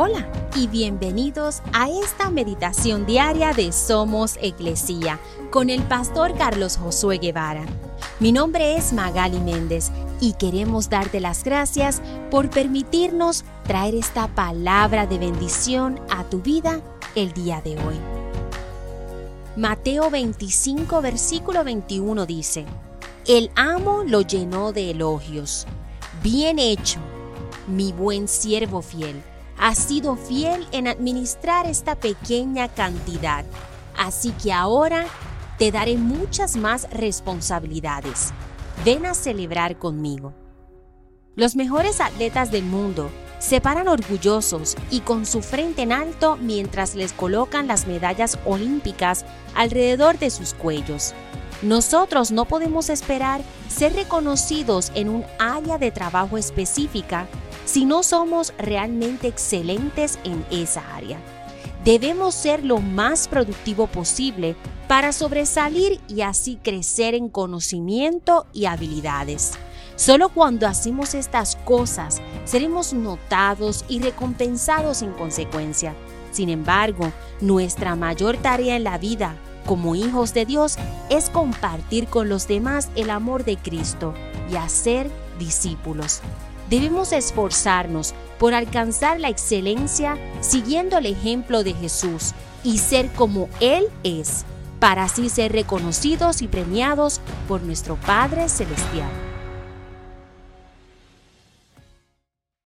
Hola y bienvenidos a esta meditación diaria de Somos Iglesia con el pastor Carlos Josué Guevara. Mi nombre es Magali Méndez y queremos darte las gracias por permitirnos traer esta palabra de bendición a tu vida el día de hoy. Mateo 25 versículo 21 dice, El amo lo llenó de elogios. Bien hecho, mi buen siervo fiel has sido fiel en administrar esta pequeña cantidad, así que ahora te daré muchas más responsabilidades. Ven a celebrar conmigo. Los mejores atletas del mundo se paran orgullosos y con su frente en alto mientras les colocan las medallas olímpicas alrededor de sus cuellos. Nosotros no podemos esperar ser reconocidos en un área de trabajo específica si no somos realmente excelentes en esa área. Debemos ser lo más productivo posible para sobresalir y así crecer en conocimiento y habilidades. Solo cuando hacemos estas cosas seremos notados y recompensados en consecuencia. Sin embargo, nuestra mayor tarea en la vida como hijos de Dios es compartir con los demás el amor de Cristo y hacer discípulos. Debemos esforzarnos por alcanzar la excelencia siguiendo el ejemplo de Jesús y ser como Él es, para así ser reconocidos y premiados por nuestro Padre Celestial.